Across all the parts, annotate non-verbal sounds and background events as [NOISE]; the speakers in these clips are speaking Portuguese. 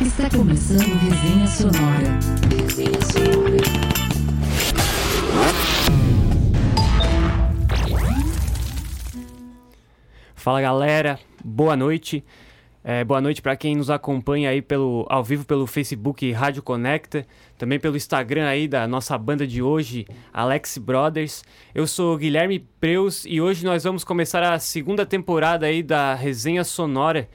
Está começando Resenha Sonora. Resenha Sonora. Fala galera, boa noite. É, boa noite para quem nos acompanha aí pelo, ao vivo pelo Facebook Rádio Conecta, também pelo Instagram aí da nossa banda de hoje, Alex Brothers. Eu sou Guilherme Preus e hoje nós vamos começar a segunda temporada aí da Resenha Sonora.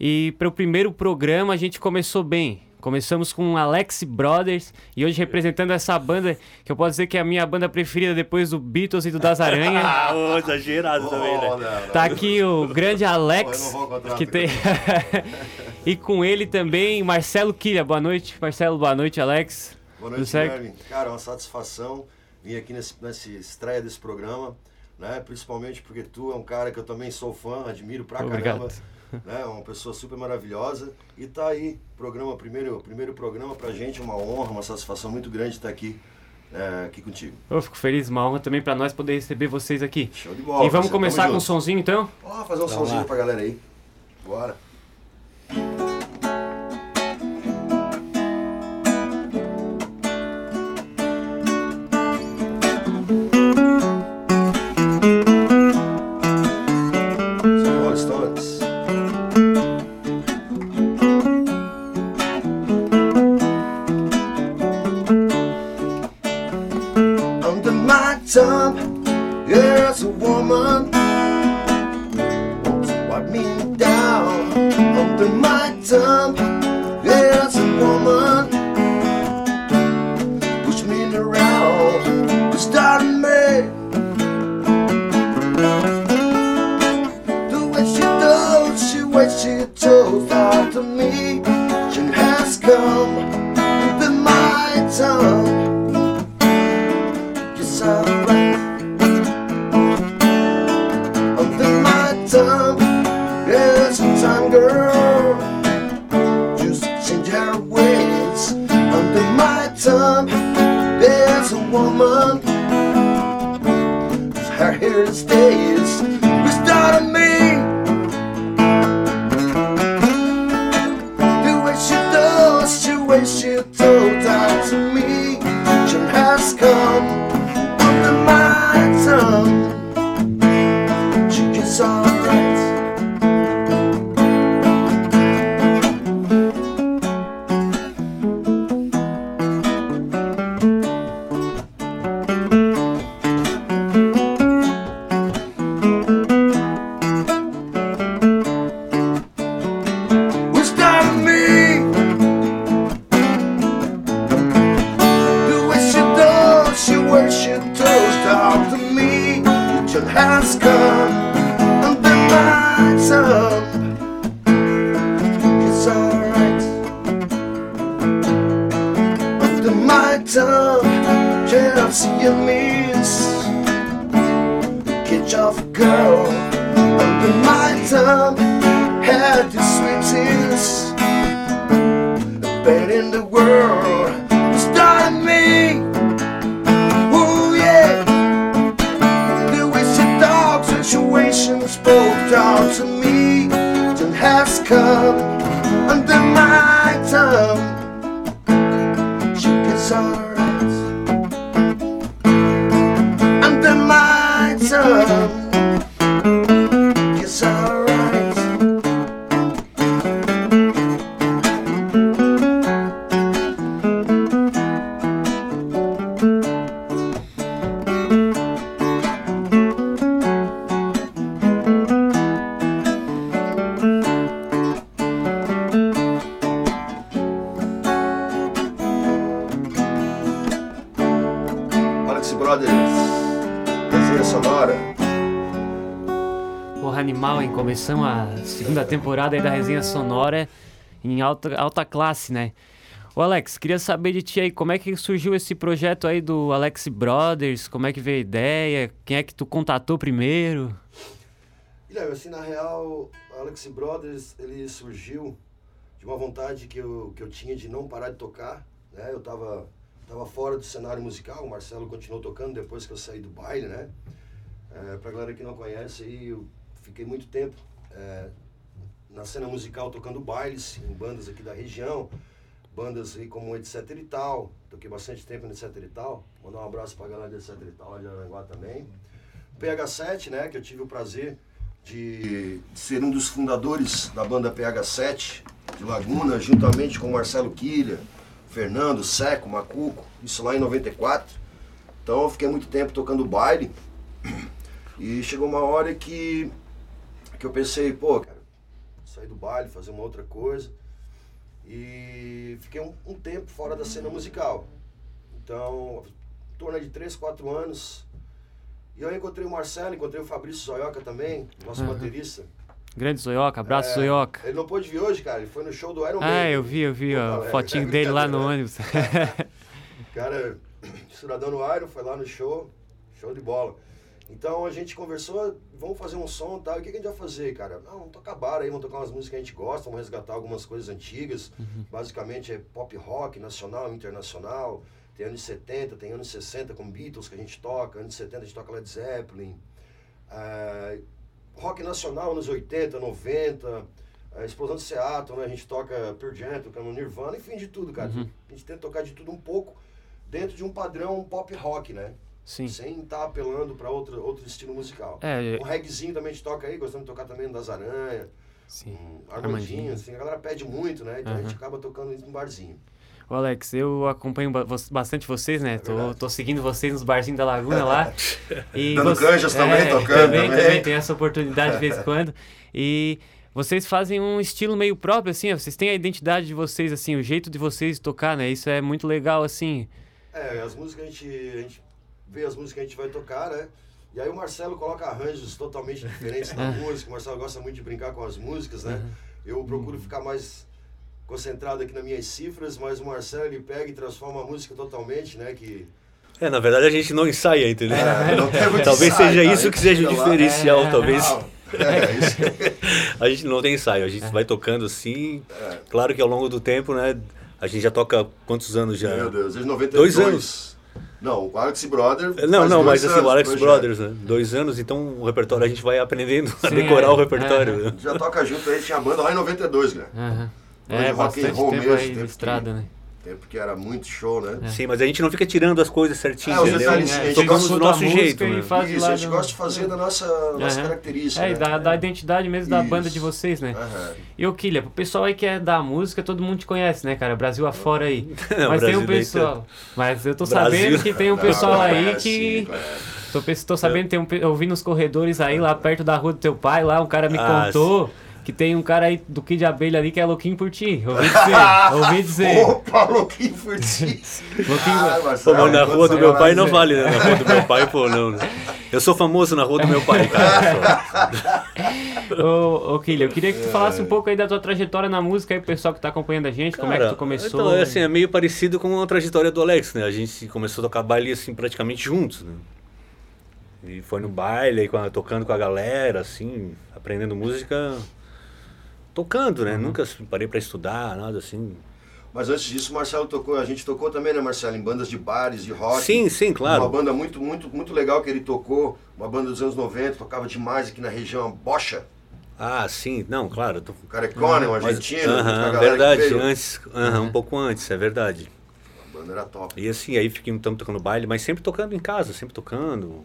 E para o primeiro programa a gente começou bem. Começamos com Alex Brothers e hoje representando essa banda que eu posso dizer que é a minha banda preferida depois do Beatles e do Das Aranha. [LAUGHS] Ah, ô, exagerado também, né? Tá aqui o grande Alex, que tem [LAUGHS] e com ele também Marcelo Quilha. Boa noite, Marcelo. Boa noite, Alex. Boa noite? Guilherme. Cara, é uma satisfação vir aqui nesse, nessa estreia desse programa, né? Principalmente porque tu é um cara que eu também sou fã, admiro pra Obrigado. caramba. [LAUGHS] Né? Uma pessoa super maravilhosa. E tá aí, programa, primeiro, primeiro programa pra gente, uma honra, uma satisfação muito grande estar aqui, é, aqui contigo. Eu fico feliz, uma honra também para nós poder receber vocês aqui. Show de bola. e vamos começar com um sonzinho então? Ó, fazer um somzinho pra galera aí. Bora. Tongue, there's a woman wipe me down under my tongue. Our here to Chelsea and miss. Catch off a girl under my tongue. Had the sweetest bed in the world. Começamos a segunda temporada aí da Resenha Sonora em alta, alta classe, né? Ô Alex, queria saber de ti aí, como é que surgiu esse projeto aí do Alex Brothers? Como é que veio a ideia? Quem é que tu contatou primeiro? Guilherme, assim, na real, Alex Brothers, ele surgiu de uma vontade que eu, que eu tinha de não parar de tocar, né? Eu tava, tava fora do cenário musical, o Marcelo continuou tocando depois que eu saí do baile, né? É, pra galera que não conhece aí, fiquei muito tempo é, na cena musical tocando bailes em bandas aqui da região, bandas aí como Etc e tal, toquei bastante tempo no Etc e tal, mandar um abraço pra galera do Etc e tal lá de Aranguá também. PH7, né, que eu tive o prazer de, de ser um dos fundadores da banda PH7 de Laguna, juntamente com Marcelo Quilha, Fernando, Seco, Macuco, isso lá em 94. Então eu fiquei muito tempo tocando baile e chegou uma hora que, que eu pensei, pô, cara, sair do baile, fazer uma outra coisa. E fiquei um, um tempo fora da cena musical. Então, em torno de 3, 4 anos. E eu encontrei o Marcelo, encontrei o Fabrício Zoioca também, nosso Aham. baterista. Grande Zoioca, abraço É, Zoioca. Ele não pôde vir hoje, cara, ele foi no show do Iron Ah, Maiden. eu vi, eu vi ó, Alegre. fotinho É dele lá no brincadeira. ônibus. [LAUGHS] Cara, cidadão no Iron, foi lá no show, show de bola. Então a gente conversou, vamos fazer um som e tal. E o que, que a gente vai fazer, cara? Não, vamos tocar bar aí, vamos tocar umas músicas que a gente gosta, vamos resgatar algumas coisas antigas. Basicamente é pop rock, nacional, internacional. Tem anos 70, tem anos 60 com Beatles que a gente toca, anos 70 a gente toca Led Zeppelin. Ah, rock nacional, anos 80, 90. A Explosão de Seattle, né? A gente toca Pearl Jam, tocamos Nirvana, enfim, de tudo, cara. A gente tenta tocar de tudo um pouco dentro de um padrão pop rock, né? Sim. Sem estar apelando para outro, outro estilo musical. É, Um reggaezinho também a gente toca aí, gostamos de tocar também das Aranha, sim. um Armandinho. Assim, a galera pede muito, né? Então a Aham. gente acaba tocando isso no barzinho. Ô Alex, eu acompanho bastante vocês, né? Tô, É verdade. tô seguindo vocês nos barzinhos da Laguna lá. [LAUGHS] E Dando você- canjas também, tocando também, também. também tem essa oportunidade de vez em [LAUGHS] quando. E vocês fazem um estilo meio próprio, assim, ó, vocês têm a identidade de vocês, assim, o jeito de vocês tocar, né? Isso é muito legal, assim. É, as músicas a gente, a gente vê as músicas que a gente vai tocar, né? E aí o Marcelo coloca arranjos totalmente diferentes na [LAUGHS] música. O Marcelo gosta muito de brincar com as músicas, né? Eu procuro ficar mais concentrado aqui nas minhas cifras, mas o Marcelo ele pega e transforma a música totalmente, né? Que É, na verdade a gente não ensaia, entendeu? É, não [LAUGHS] muito talvez ensaio, seja cara. isso que seja o diferencial, é, talvez. Ah, é, isso. [LAUGHS] A gente não tem ensaio, a gente vai tocando assim. É. Claro que ao longo do tempo, né? A gente já toca quantos anos já? Meu Deus, desde 92. Dois anos. Não, o Alex Brother. Não, faz não, dois mas assim, o Alex projeto. Brothers, né? Dois anos, então o repertório a gente vai aprendendo a Sim, decorar é. o repertório. É. né? Já toca junto, a gente tinha banda lá em 92, né? De É, rock and bastante roll tempo mesmo, aí tempo de que- estrada, né? Tempo que era muito show, né? Sim, mas a gente não fica tirando as coisas certinho, É, detalhes, Sim, a é, gente Tocamos do nosso jeito, né? faz Isso, lá a gente no- gosta de fazer da nossa, nossa Aham. característica. É, e né? da, da identidade mesmo da Isso. banda de vocês, né? Aham. E o Killia, pro pessoal aí que é da música, todo mundo te conhece, né, cara? Brasil afora aí. [LAUGHS] Não, Mas tem um pessoal. Mas eu tô Brasil- sabendo que tem um [LAUGHS] Não, pessoal aí conhece, que. Tô, tô sabendo que tem um. Eu vi nos corredores aí, lá perto da rua do teu pai, lá, um cara me Ah, contou que tem um cara aí do Kid Abelha ali que é louquinho por ti. Ouvi dizer. ouvi dizer. [LAUGHS] Opa, louquinho por ti. Louquinho. Ah, Pô, Marcelo, mas na vou rua do meu pai não dizer. vale, né? Na rua do meu pai, pô, não. né? Eu sou famoso na rua do meu pai, cara. [LAUGHS] Ô, ô Killia, eu queria que tu falasse um pouco aí da tua trajetória na música aí, pro pessoal que tá acompanhando a gente, como é que Cara, tu começou. Então, é assim, é meio parecido com a trajetória do Alex, né? A gente começou a tocar baile assim praticamente juntos, né? E foi no baile, tocando com a galera, assim, aprendendo música, tocando, Uhum. né? Nunca parei pra estudar, nada assim. Mas antes disso, o Marcelo tocou, a gente tocou também, né, Marcelo, em bandas de bares, de rock. Sim, sim, Uma claro. banda muito, muito, muito legal que ele tocou, uma banda dos anos 90, tocava demais aqui na região, Bocha, Ah, sim, não, claro. tô- o carecone, um mas- argentino, Aham, galera verdade, antes, aham, um pouco antes, é verdade. A banda era top. E assim, aí fiquei então tocando baile, mas sempre tocando em casa, sempre tocando.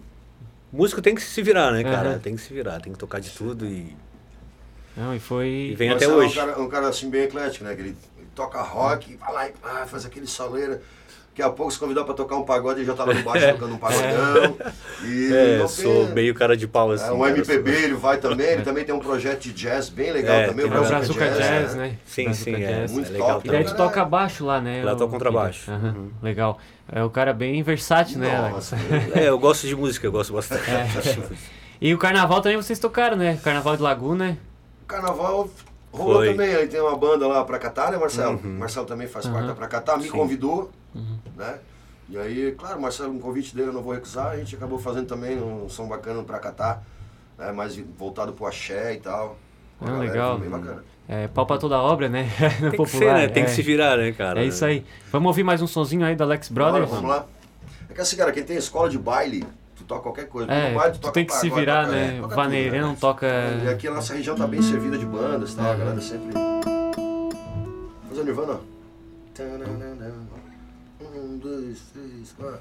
Músico tem que se virar, né, cara? Aham. Tem que se virar, tem que tocar de tudo e, Não, e foi. e vem até hoje. É um cara, um cara assim bem eclético, né? Que ele, ele toca rock, vai lá e ah, faz aquele soleira. Daqui a pouco se convidar pra tocar um pagode, ele já tá lá no baixo tocando um pagodão. E É, não sou meio cara de pau assim. É, um cara, MPB sou- ele vai também, ele também tem um projeto de jazz bem legal É, também, o tem É o Brazuca Brazuca Jazz, Jazz, né? Sim, Brazuca sim, é. Jazz. Muito é legal top, E daí né? tu toca baixo lá, né? Lá toca contrabaixo. Aham, Uhum. Legal. É o cara bem versátil, né? Nossa, [LAUGHS] É, eu gosto de música, eu gosto bastante. E o carnaval também vocês tocaram, né? Carnaval de Laguna, né? Carnaval rolou Foi. também, ele tem uma banda lá pra Catar, né, Marcelo? Marcelo também faz parte Uhum. da Pra Catar, me Sim. convidou, né? E aí, claro, Marcelo, um convite dele eu não vou recusar, a gente acabou fazendo também um som bacana pra Catar, né? Mais voltado pro axé e tal. Ah, galera, legal. Bem bacana. É, pau pra toda obra, né? [LAUGHS] Tem que ser, né? Tem que é. se virar, né, cara? É isso aí. Vamos ouvir mais um sonzinho aí do Alex Brothers? Bora, vamos lá. É que assim, cara, quem tem escola de baile, tu toca qualquer coisa. É, baile, tu toca tem que se virar, toca- é, né? toca Vaneirão, tudo, toca. né? E aqui a nossa região tá bem servida de bandas, tá? A Uhum. galera sempre. Fazer o Nirvana. Um, dois, três, quatro.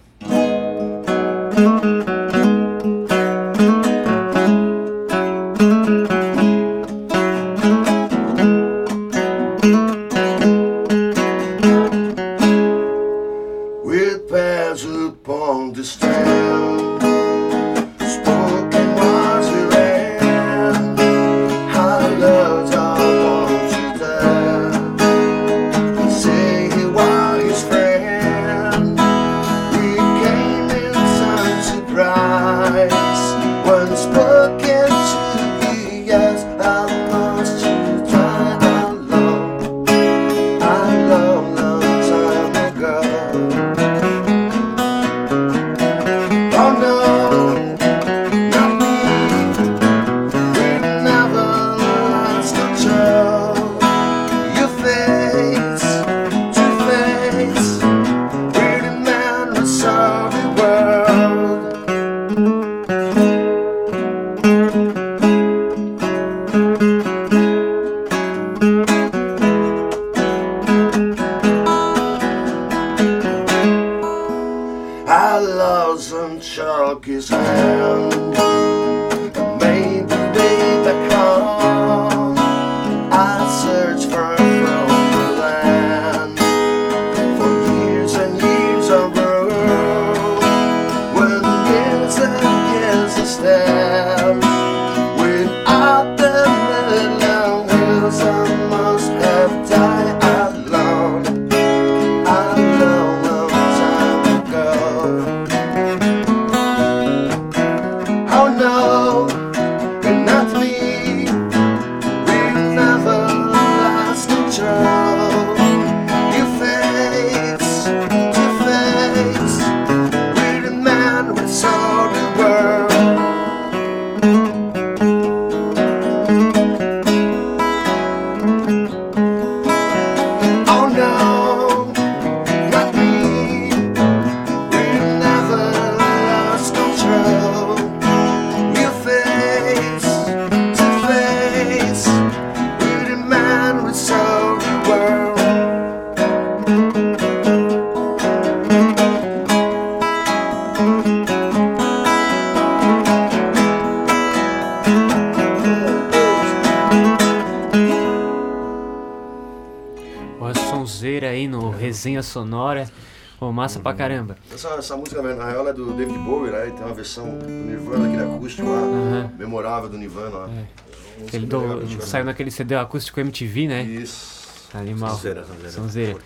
Sonora. Ô, massa pra caramba. Essa, essa música, na real, é do David Bowie, né? E tem uma versão do Nirvana, aquele acústico lá, Aham. memorável do Nirvana lá. Música Ele do, saiu naquele CD acústico MTV, né? Isso. Animal. Sonzeira, sonzeira. Sonzeira.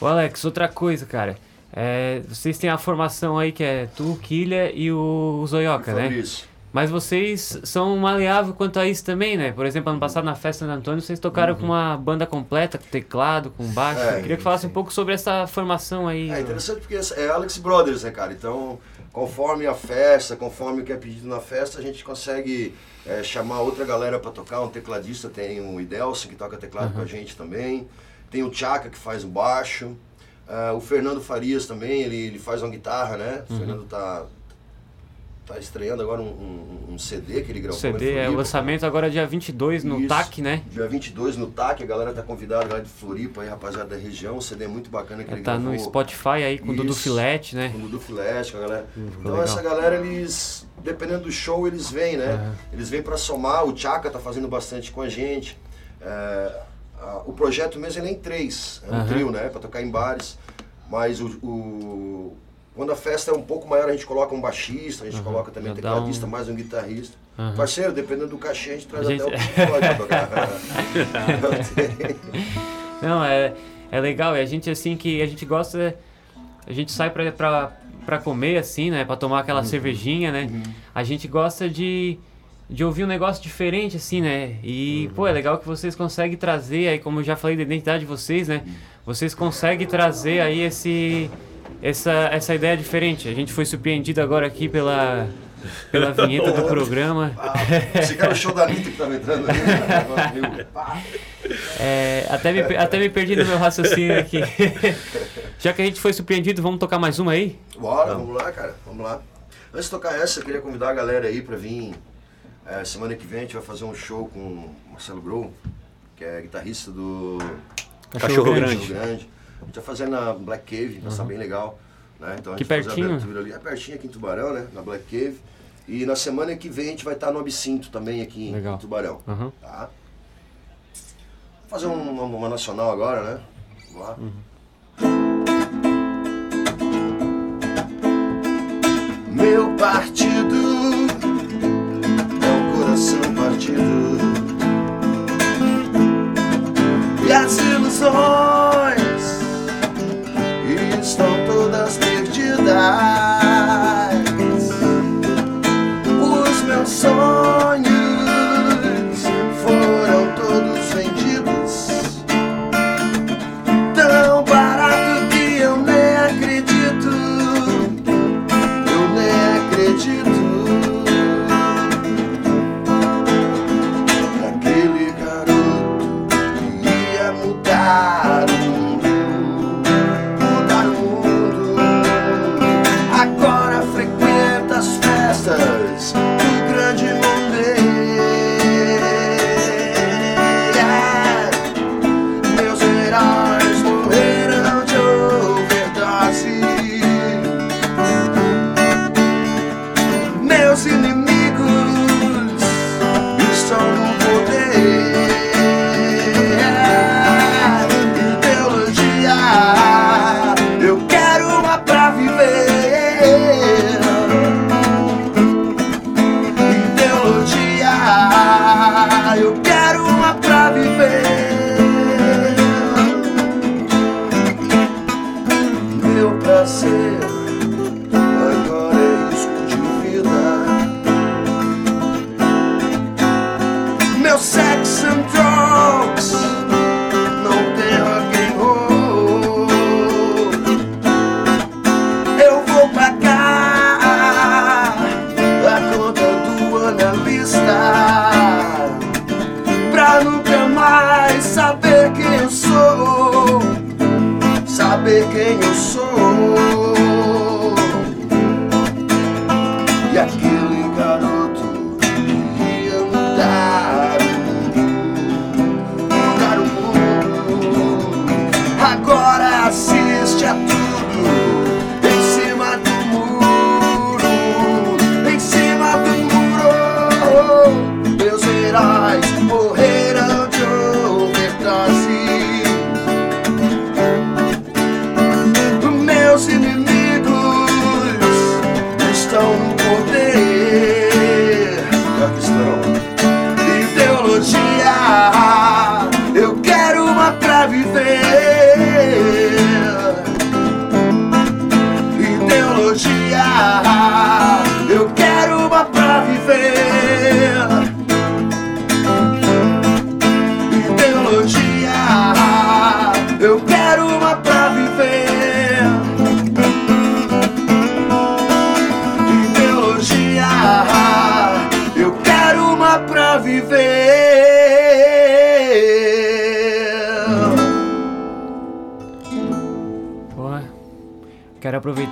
Ô Alex, outra coisa, cara. É, vocês têm a formação aí que é tu, Kilha e o, o Zoioca, né? Fabrício. Mas vocês são maleáveis quanto a isso também, né? Por exemplo, ano passado na festa do Antônio, vocês tocaram com uma banda completa, com teclado, com baixo. É, Eu queria que falasse um pouco sobre essa formação aí. É interessante porque é Alex Brothers, né, cara? Então, conforme a festa, conforme o que é pedido na festa, a gente consegue é, chamar outra galera pra tocar. Um tecladista tem o Idelson, que toca teclado com a gente também. Tem o Tchaka, que faz o baixo. Ah, o Fernando Farias também, ele, ele faz uma guitarra, né? O Fernando tá, tá estreando agora um, um- um CD que ele gravou. em CD é o lançamento agora dia 22 no Isso. TAC, né? Dia 22 no TAC, a galera tá convidada, galera de Floripa aí, rapaziada da região. O CD é muito bacana que ele Tá no gravou Spotify aí com o Dudu. Filete, né? com o Dudu Filete, com a galera. então legal. essa galera, eles, dependendo do show, eles vêm, né? Aham. Eles vêm pra somar, o Tchaka tá fazendo bastante com a gente. É, a- o projeto mesmo ele é em três, é um trio, né? Pra tocar em bares. Mas o, o- quando a festa é um pouco maior, a gente coloca um baixista, a gente coloca também um tecladista, um- mais um guitarrista. Aham. Parceiro, dependendo do cachê, a gente traz A gente- até o [LAUGHS] Pink tocar. [LAUGHS] Não, é, é legal. É a gente assim que a gente gosta. A gente sai pra, pra, pra comer, assim, né? Pra tomar aquela cervejinha, né? A gente gosta de, de ouvir um negócio diferente, assim, né? E, pô, é legal que vocês conseguem trazer aí, como eu já falei da identidade de vocês, né? Vocês conseguem trazer aí esse. Essa, essa ideia diferente. A gente foi surpreendido agora aqui pela, pela vinheta do [LAUGHS] programa. [LAUGHS] Ah, Você quer o show da Anitta que tava entrando ali? [LAUGHS] Pá. É, até, me, até me perdi no meu raciocínio aqui. Já que a gente foi surpreendido, vamos tocar mais uma aí? Bora, vamos lá, cara, vamos lá. Antes de tocar essa, eu queria convidar a galera aí pra vir. é, semana que vem a gente vai fazer um show com o Marcelo Grow, que é guitarrista do Cachorro Grande. Cachorro Grande. A gente vai fazer na Black Cave, vai estar bem legal. Né? Então a Que gente vai fazer a pertinho. abertura ali. É pertinho aqui em Tubarão, né? Na Black Cave. E na semana que vem a gente vai estar no Absinto também aqui em Legal. Tubarão. Aham. Tá? Vou fazer um- uma, uma nacional agora, né? Vamos lá. Meu partido é o coração partido e as ilusões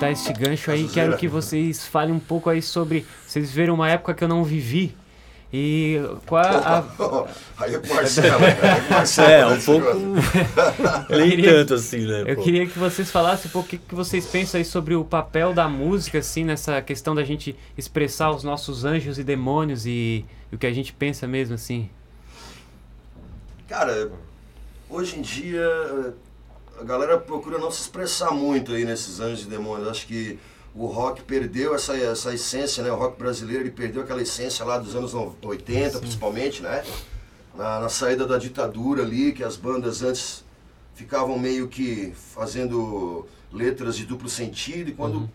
aproveitar esse gancho aí, quero que vocês falem um pouco aí sobre. Vocês viram uma época que eu não vivi. E qual a. Aí é Marcelo, aí é Marcelo. É, um né, pouco. [LAUGHS] Nem queria- tanto assim, né? Eu pô. queria que vocês falassem um pouco o que, que vocês pensam aí sobre o papel da música, assim, nessa questão da gente expressar os nossos anjos e demônios e, e o que a gente pensa mesmo, assim. Cara, hoje em dia a galera procura não se expressar muito aí nesses anjos e demônios. Acho que o rock perdeu essa, essa essência, né? O rock brasileiro ele perdeu aquela essência lá dos anos no- 80, principalmente, né? Na, na saída da ditadura ali, que as bandas antes ficavam meio que fazendo letras de duplo sentido e quando,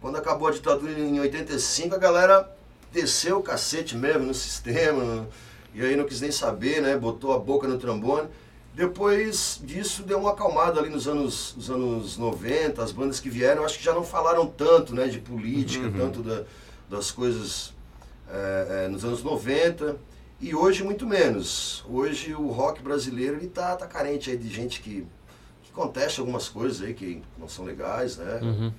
quando acabou a ditadura em 85 a galera desceu o cacete mesmo no [LAUGHS] sistema e aí não quis nem saber, né? Botou a boca no trombone. Depois disso deu uma acalmada ali nos anos, nos anos 90, as bandas que vieram, acho que já não falaram tanto né, de política, tanto da- das coisas é, é, nos anos 90. E hoje muito menos. Hoje o rock brasileiro ele tá, tá carente aí de gente que, que contesta algumas coisas aí que não são legais, né? Uhum.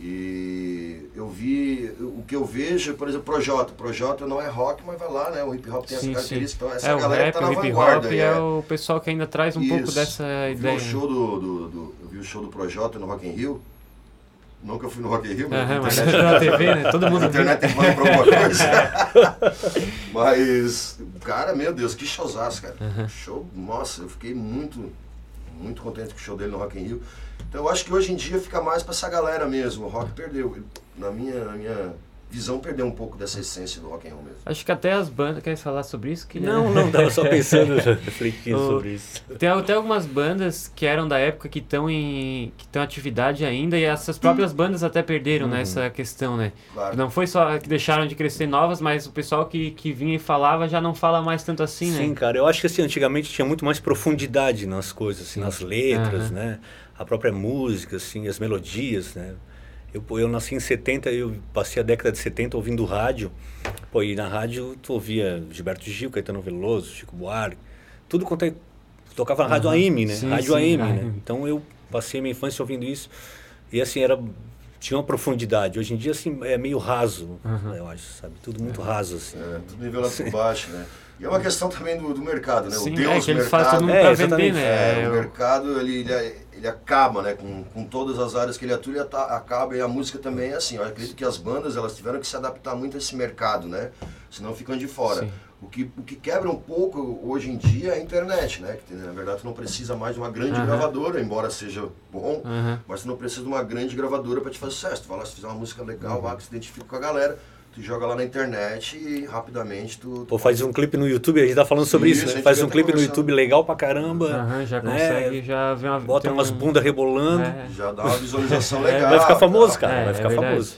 E vi, o que eu vejo, por exemplo, Projota. Projota não é rock, mas vai lá, né? O hip hop tem Sim, essa sim. característica. Então, essa É, o galera rap, que tá o na hip hop vanguarda. é é. o pessoal que ainda traz um pouco Isso. dessa Eu vi ideia. o show do, do, do- eu vi o show do Projota no Rock in Rio. Não que eu fui no Rock in Rio, Aham, na mas é pela TV, né? Todo na mundo viu. internet tem falar pra alguma coisa. Mas, cara, meu Deus, que showzaço, cara. Show, nossa, eu fiquei muito, muito contente com o show dele no Rock in Rio. Então eu acho que hoje em dia fica mais pra essa galera mesmo. O rock perdeu. Na minha, na minha visão, perdeu um pouco dessa essência do rock and roll mesmo. Acho que até as bandas. Quer falar sobre isso? Queria- Não, não, tava só pensando, [LAUGHS] refletindo sobre isso. Tem até algumas bandas que eram da época que estão em que estão em atividade ainda e essas próprias bandas até perderam Uhum. nessa questão, né? Claro. Não foi só que deixaram de crescer novas, mas o pessoal que, que vinha e falava já não fala mais tanto assim, Sim, né? cara, eu acho que assim, antigamente tinha muito mais profundidade nas coisas, assim, nas letras, Aham. né? A própria música, assim, as melodias, né? Eu, eu nasci em 70, eu passei a década de 70 ouvindo rádio. Pô, e na rádio tu ouvia Gilberto Gil, Caetano Veloso, Chico Buarque, tudo quanto é... Tocava na rádio Aham. AM, né? Sim, rádio sim, AM, né? AM. Então eu passei minha infância ouvindo isso. E assim, era... Tinha uma profundidade. Hoje em dia, assim, é meio raso, Aham. eu acho, sabe? Tudo muito raso, assim. É, tudo nivelado por baixo, né? E é uma questão também do, do mercado, né? Sim, o Deus é que eles mercado. fazem todo mundo É, vender, né? É, o o- mercado, ele, ele, ele acaba, né, com, com todas as áreas que ele atua, ele ata- acaba, e a música também é assim. Eu acredito que as bandas, elas tiveram que se adaptar muito a esse mercado, né? Senão ficam de fora. Sim. O que, o que quebra um pouco hoje em dia é a internet, né? Que, na verdade, tu não precisa mais de uma grande Aham. gravadora, embora seja bom, Aham. mas tu não precisa de uma grande gravadora para te fazer sucesso. Tu vai lá, se fizer uma música legal, Uhum. lá, que se identifica com a galera, tu joga lá na internet e rapidamente tu... Pô, faz um clipe no YouTube, a gente tá falando sobre Isso, isso, né? Faz um tá clipe no. YouTube legal pra caramba. Aham, já né? consegue, já vê uma. Bota umas um- bundas rebolando. É. Já dá uma visualização [LAUGHS] É, legal. vai ficar famoso, tal. cara. É, vai ficar é verdade, famoso.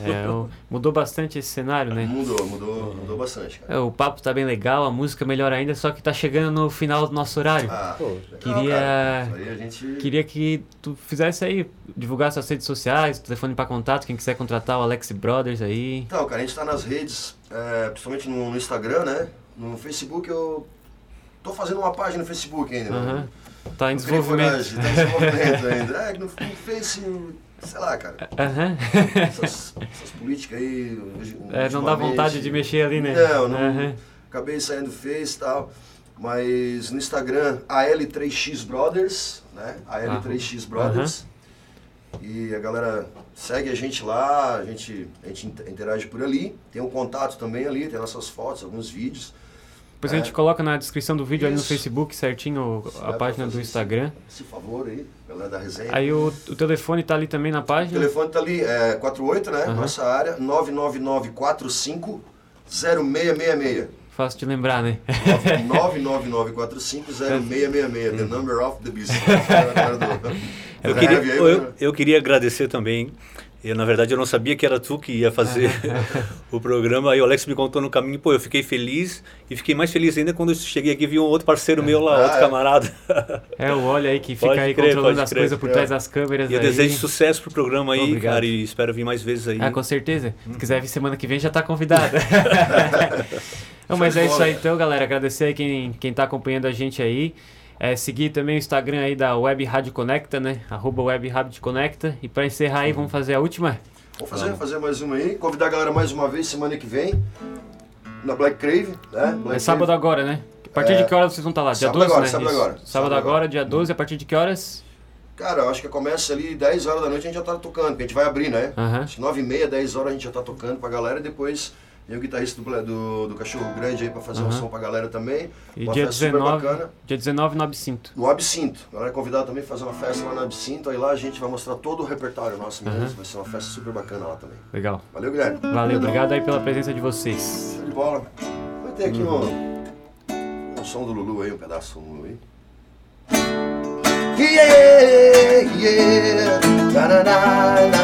É. O- mudou bastante esse cenário, né? Mudou, mudou, mudou bastante, cara. É, o papo tá bem legal, a música melhor ainda, só que tá chegando no final do nosso horário. Ah, Pô, queria- cara. Isso aí a gente... Queria que tu fizesse aí, divulgar suas redes sociais, telefone pra contato, quem quiser contratar o Alex Brothers aí. Então, cara, a gente tá nas redes, é, principalmente no, no Instagram, né? No Facebook eu tô fazendo uma página no Facebook ainda. Aham. né? Tá em Não criei desenvolvimento. coragem, Tá em desenvolvimento [LAUGHS] ainda. É, no, no Face, sei lá, cara. Aham. Essas, essas políticas aí. É, não dá vontade de mexer ali, né? Não, não. Acabei saindo do Face e tal. Mas no Instagram, AL3X Brothers, né? AL3X Brothers. E a galera segue a gente lá, a gente, a gente inter- interage por ali. Tem um contato também ali, tem nossas fotos, alguns vídeos. Depois a gente É. coloca na descrição do vídeo ali no Isso. Facebook certinho a página do Instagram. Esse, esse favor aí, galera da resenha. Aí o, o telefone tá ali também na O página. telefone tá ali, é 48, né? Aham. Nossa área, 99945 0666. Fácil de lembrar, né? 999450666, the number of the beast. [LAUGHS] Eu queria, eu, eu queria agradecer também. Eu, na verdade, eu não sabia que era tu que ia fazer [LAUGHS] o programa. Aí o Alex me contou no caminho, pô, eu fiquei feliz. E fiquei mais feliz ainda quando eu cheguei aqui e vi um outro parceiro meu lá, Ah, outro é. camarada. É o olho aí que fica Pode aí crer, controlando as coisas por É. trás das câmeras. E eu aí. desejo sucesso pro programa aí, Obrigado. cara. E espero vir mais vezes aí. Ah, com certeza. Se quiser vir semana que vem, já tá convidado. [LAUGHS] Não, mas é isso aí então, galera. Agradecer aí quem, quem tá acompanhando a gente aí. É, seguir também o Instagram aí da Web Rádio Conecta, né? Arroba Web Rádio Conecta. E pra encerrar aí, vamos fazer a última? Vamos fazer, fazer mais uma aí. Convidar a galera mais uma vez semana que vem. Na Black Crave, né? Black É sábado Crave. agora, né? A partir É, de que horas vocês vão estar lá? Dia sábado 12, agora, né? sábado Isso. agora. Sábado, Sábado agora, agora. dia 12, a partir de que horas? Cara, eu acho que começa ali 10 horas da noite a gente já tá tocando, porque a gente vai abrir, né? Que 9 e meia, 10 horas a gente já tá tocando pra galera e depois vem o guitarrista do, do, do Cachorro Grande aí pra fazer um Aham. som pra galera também. E uma dia festa super 19, bacana. dia 19 no Absinto. No Absinto. A galera é convidada também a fazer uma festa lá no Absinto. Aí lá a gente vai mostrar todo o repertório nosso mesmo. Vai ser uma festa super bacana lá também. Legal. Valeu, Guilherme. Valeu, obrigado aí pela presença de vocês. Show de bola. Vai ter aqui um, um som do Lulu aí, um pedaço do Lulu aí. Yeah, yeah, na na na.